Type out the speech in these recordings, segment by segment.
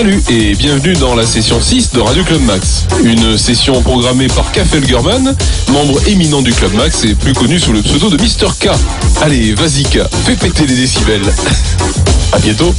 Salut et bienvenue dans la session 6 de Radio Club Max. Une session programmée par K. Felgerman, membre éminent du Club Max et plus connu sous le pseudo de Mr. K. Allez, vas-y K, fais péter les décibels. à bientôt.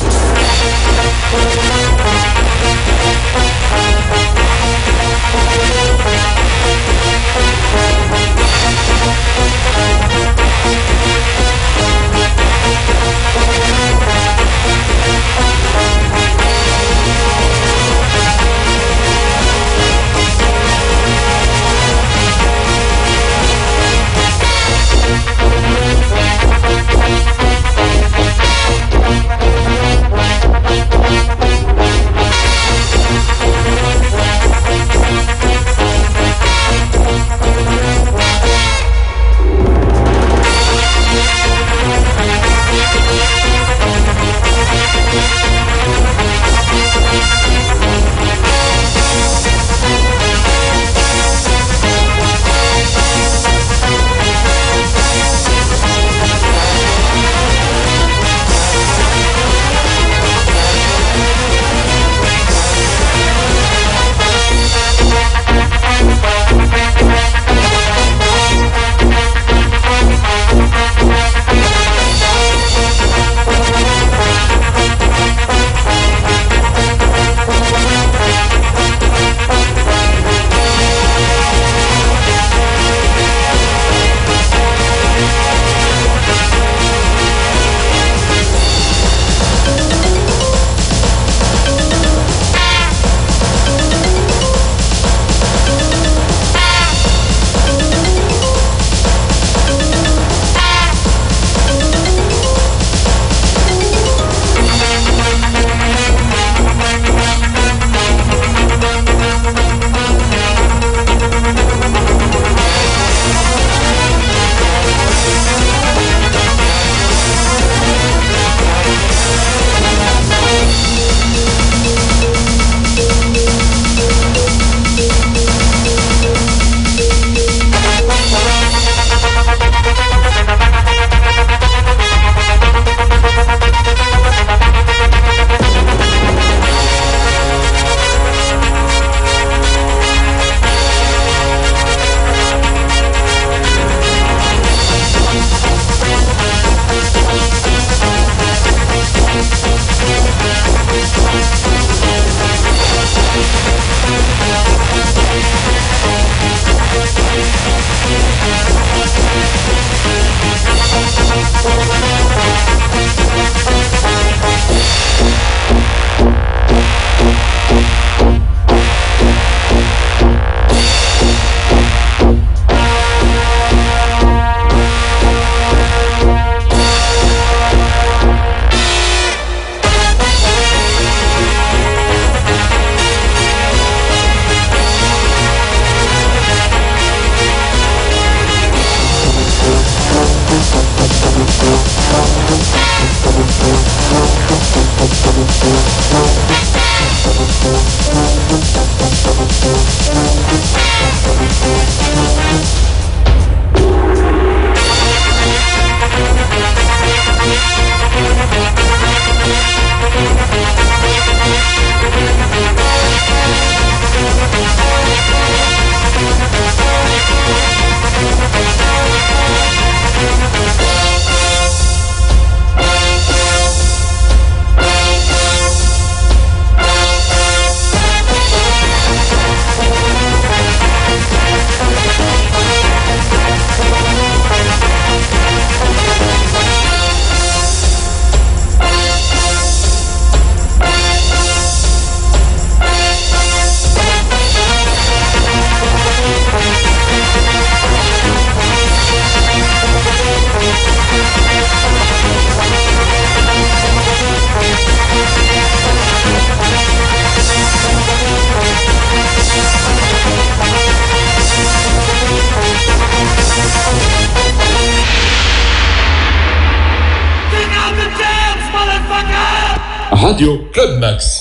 Radio Club Max.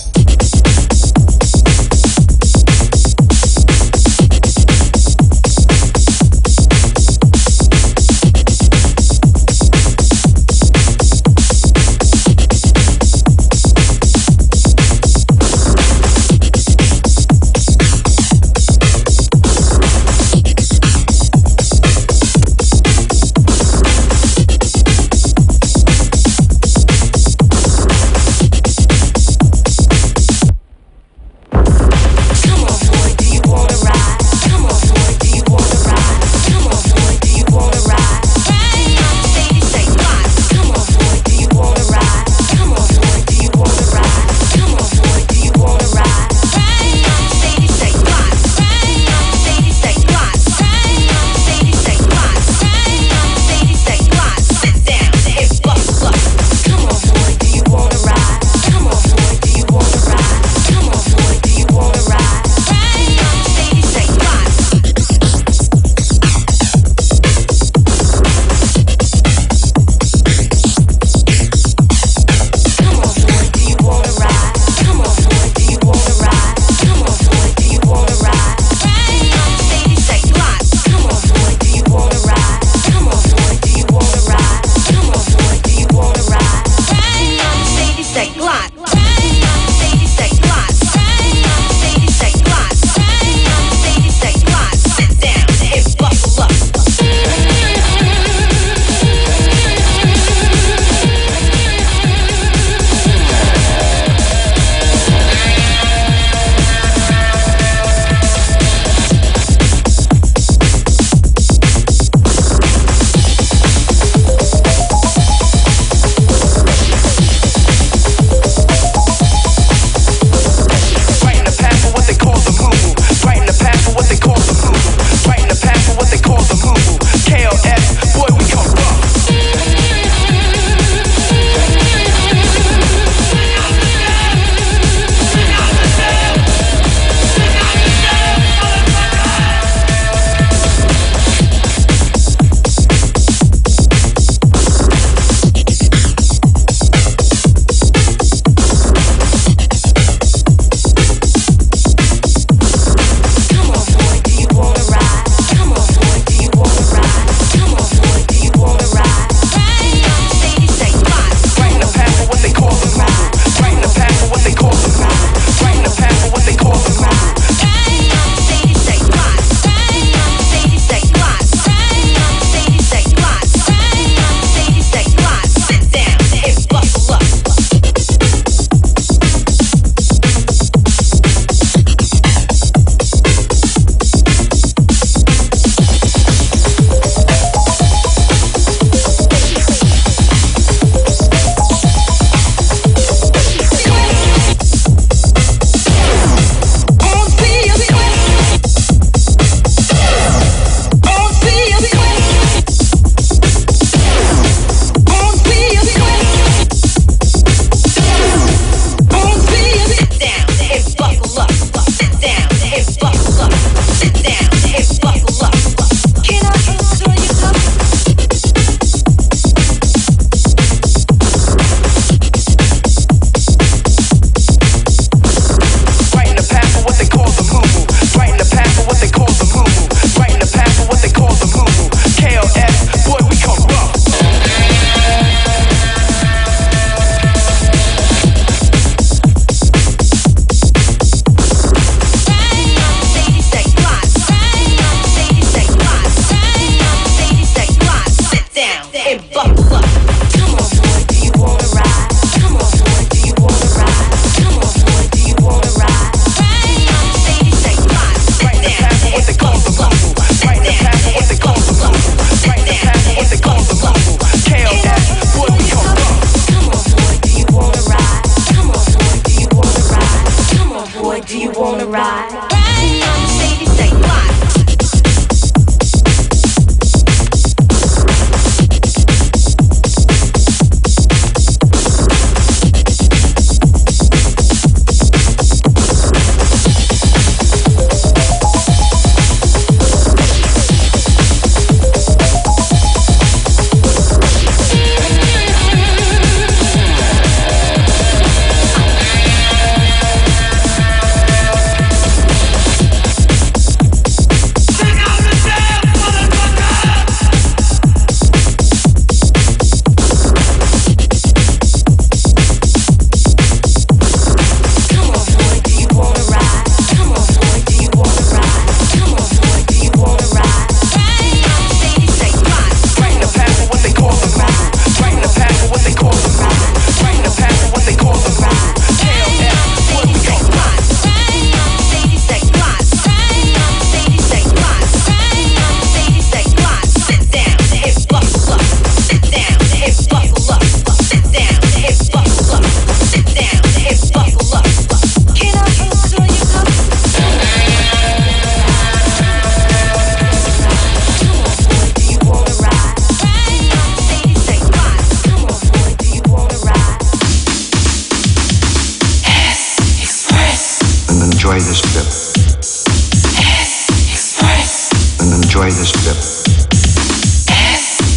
This trip.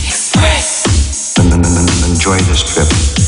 Express. Enjoy this trip.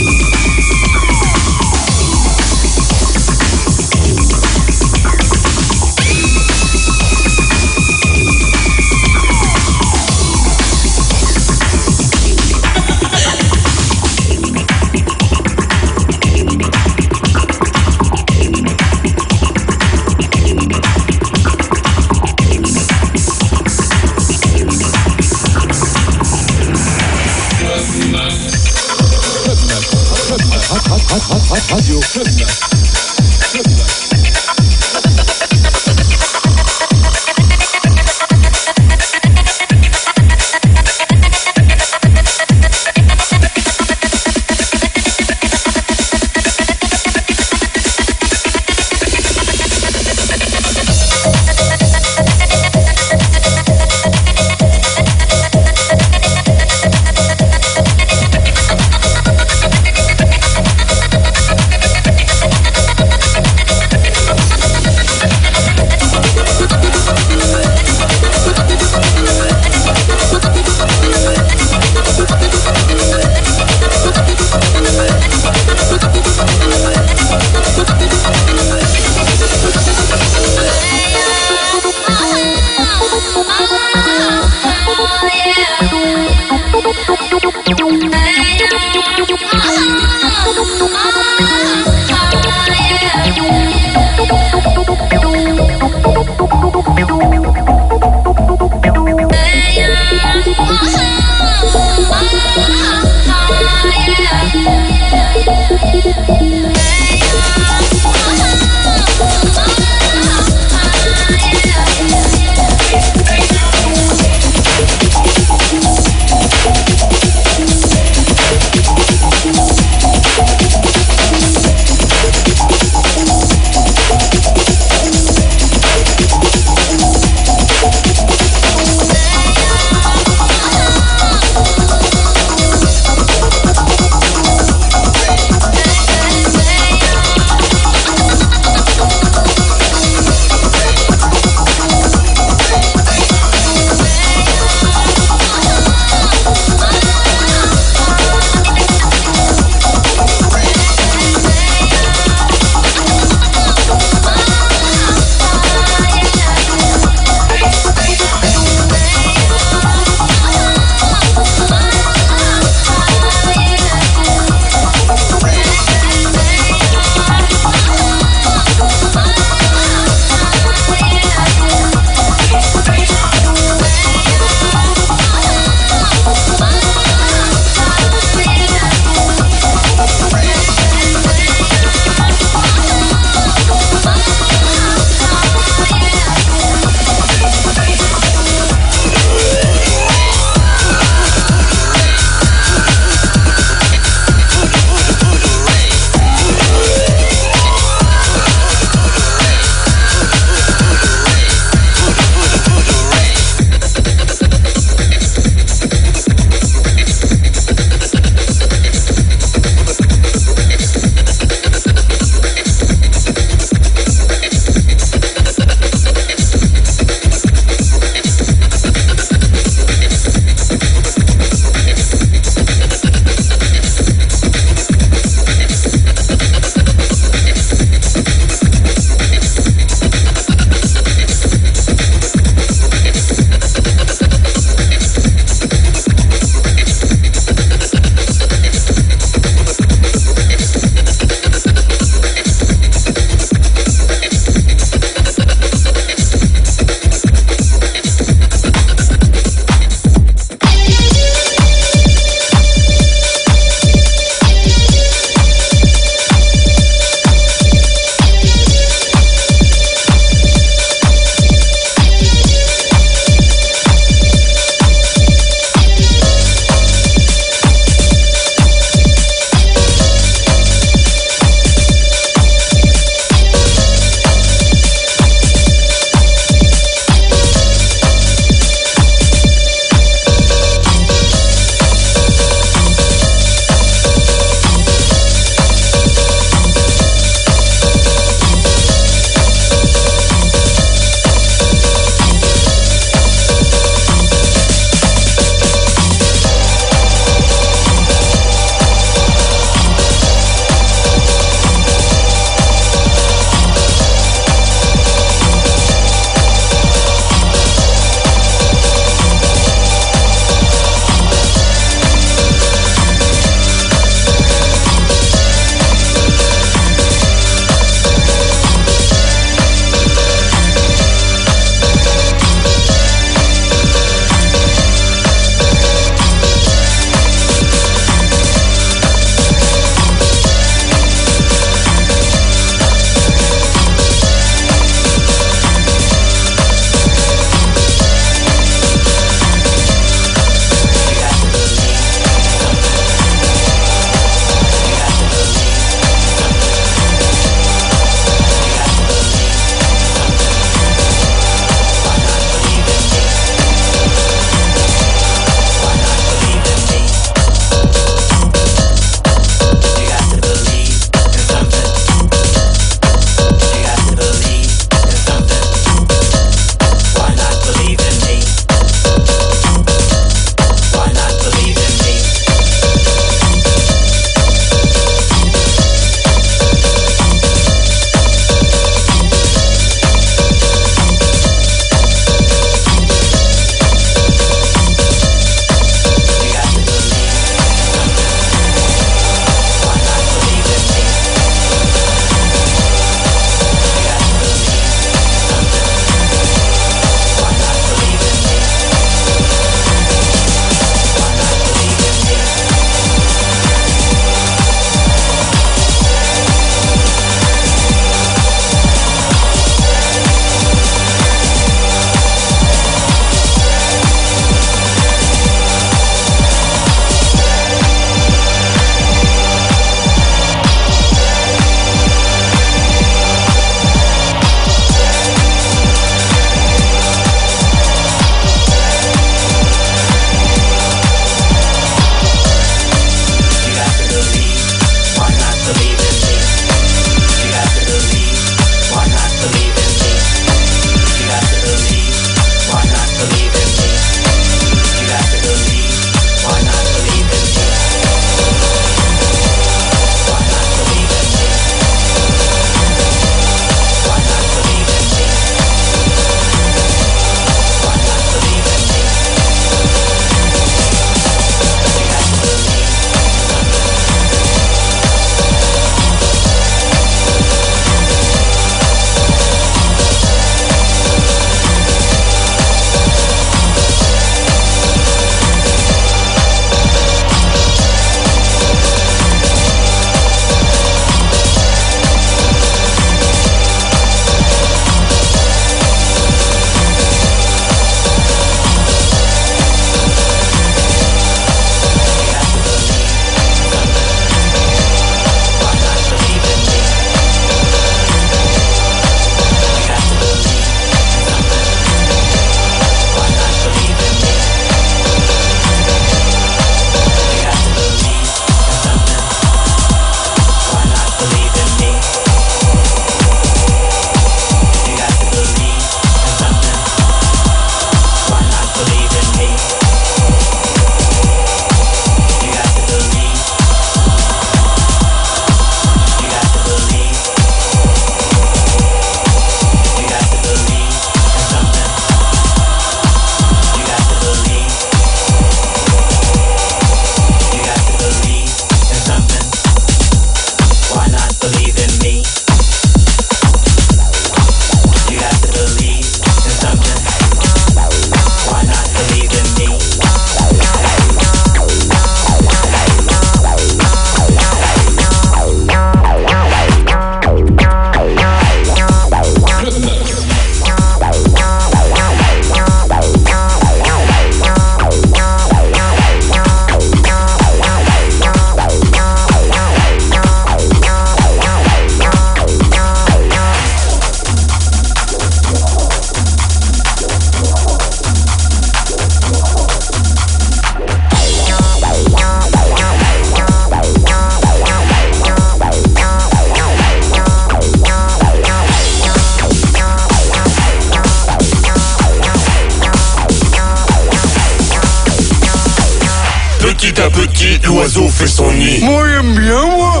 Petit, l'oiseau fait son nid. Moi j'aime bien moi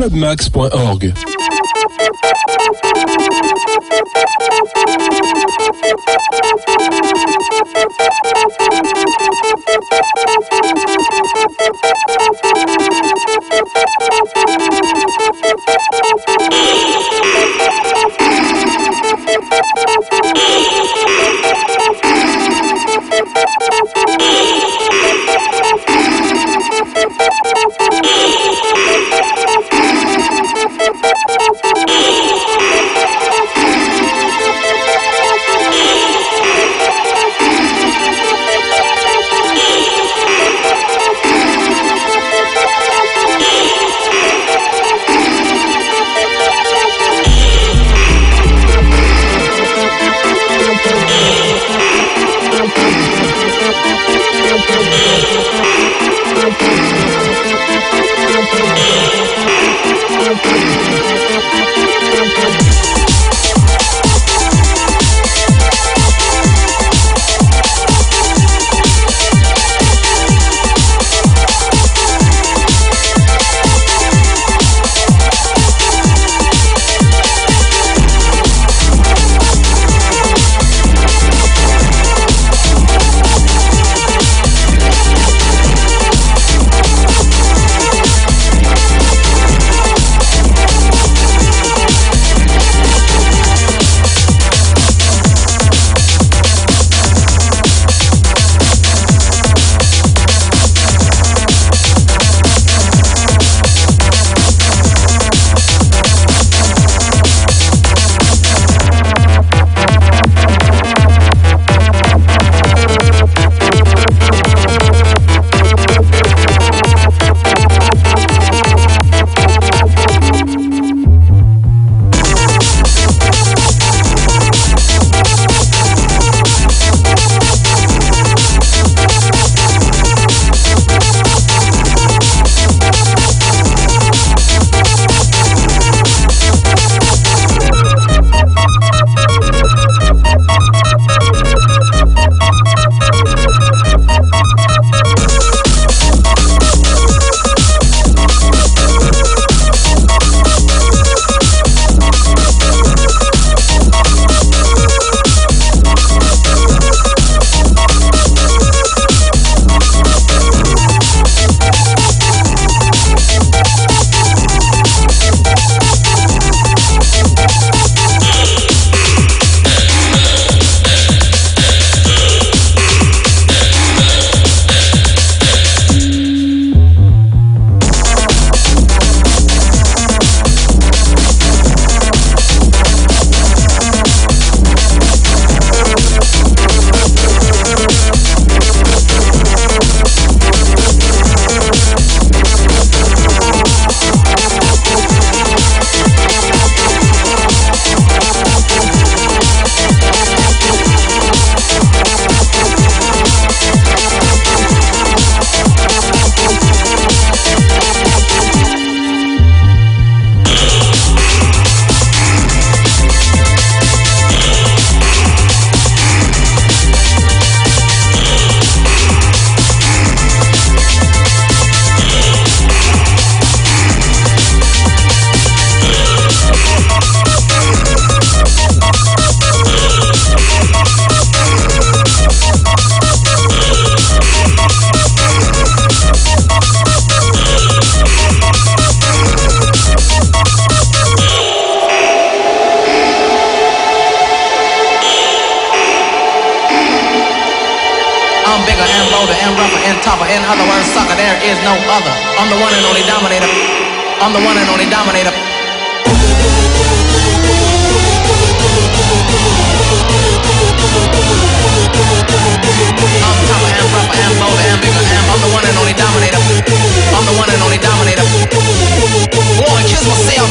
clubmax.org. I'm bigger and bolder and rougher and tougher. In other words, sucker, there is no other. I'm the one and only dominator. I'm the one and only dominator. I'm tougher and rougher and bolder and bigger I'm the one and only dominator. I'm the one and only dominator. Wanna kiss myself.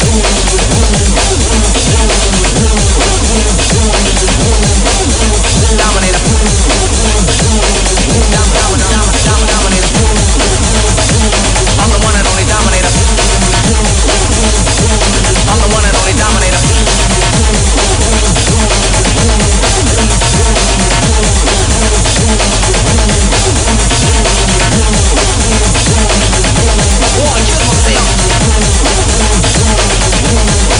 Boy, kill myself.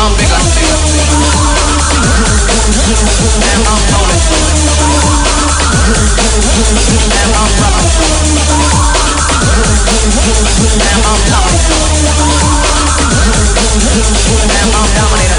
I'm big on steel. And I'm rolling. And I'm rubbing. And I'm loving. And I'm dominating.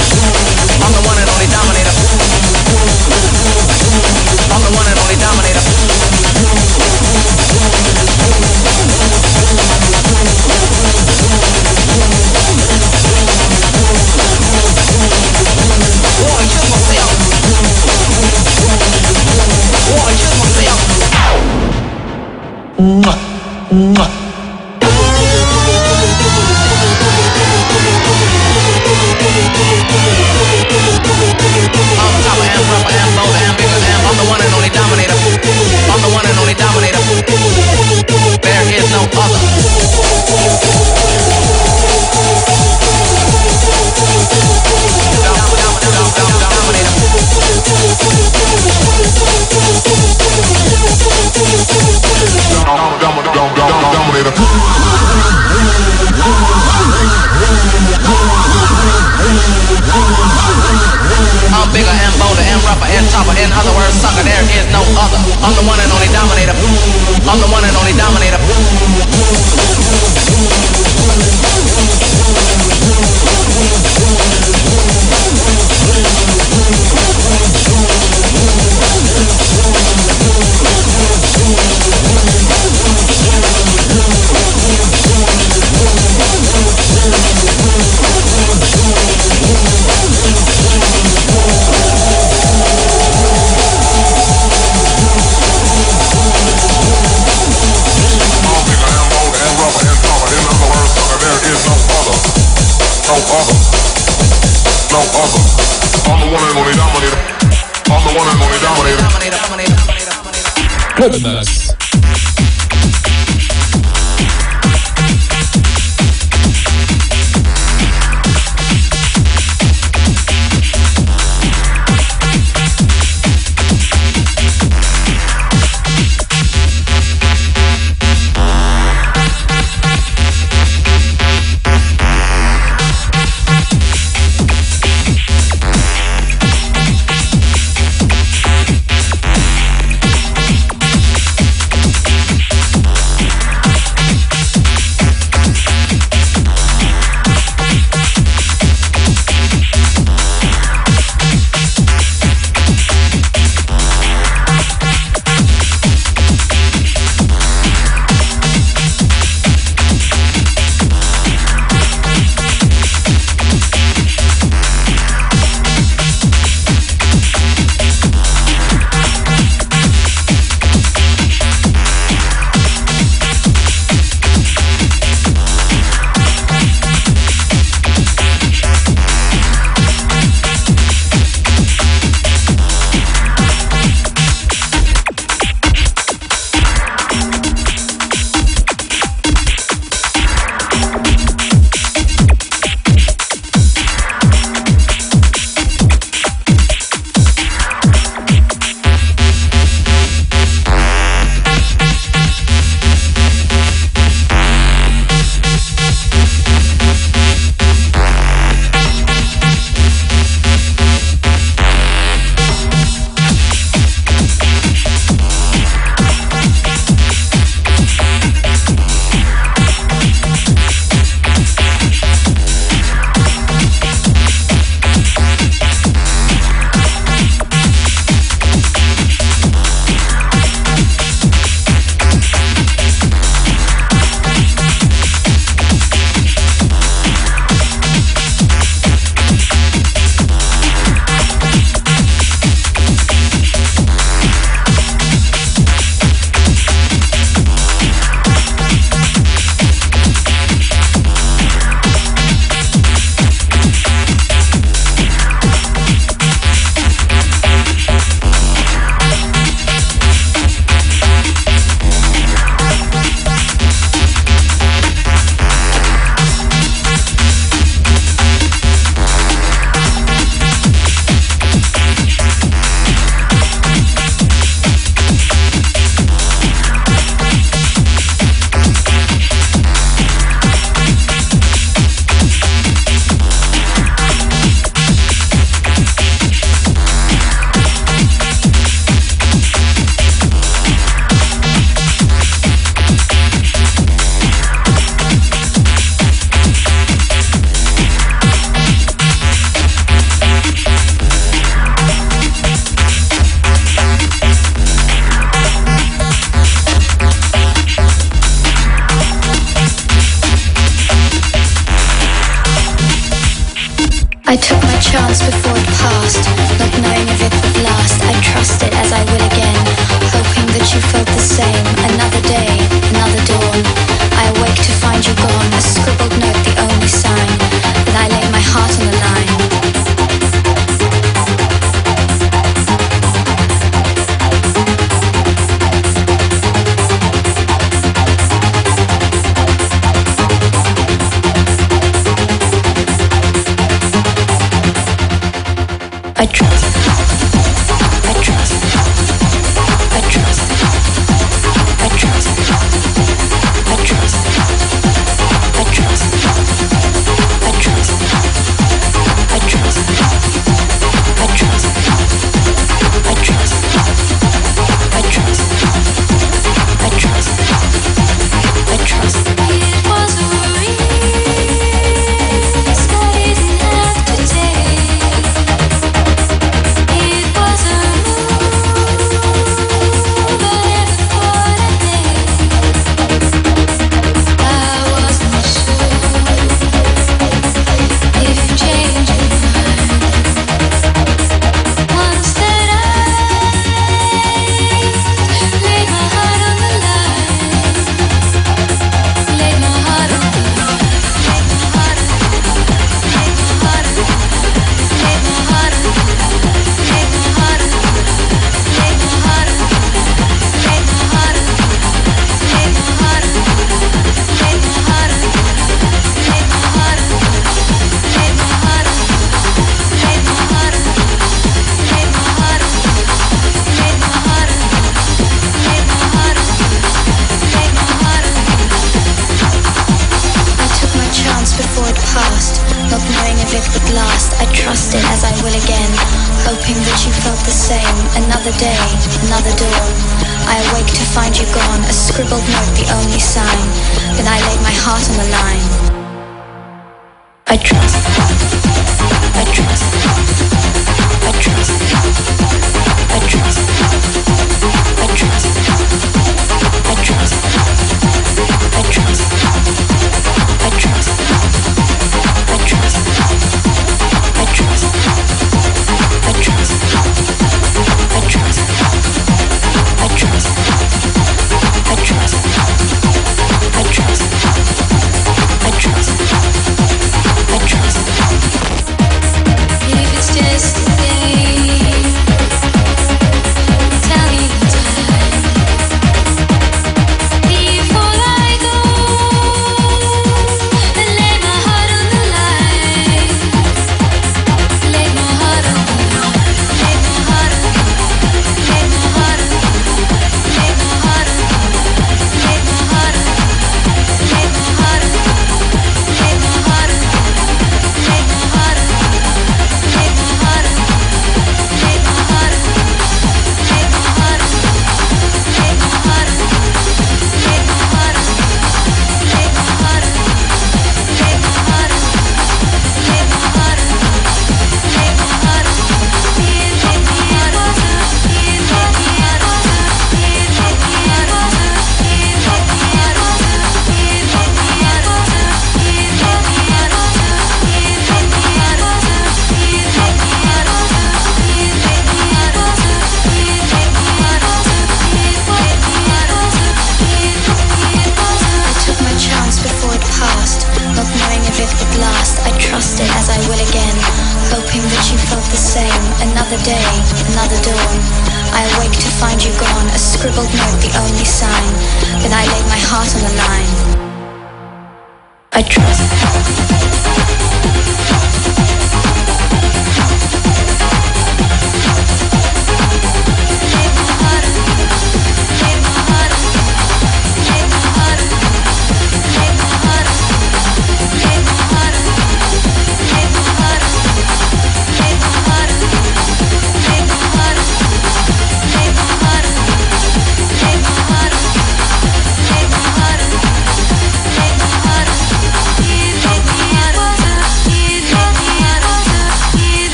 goodness.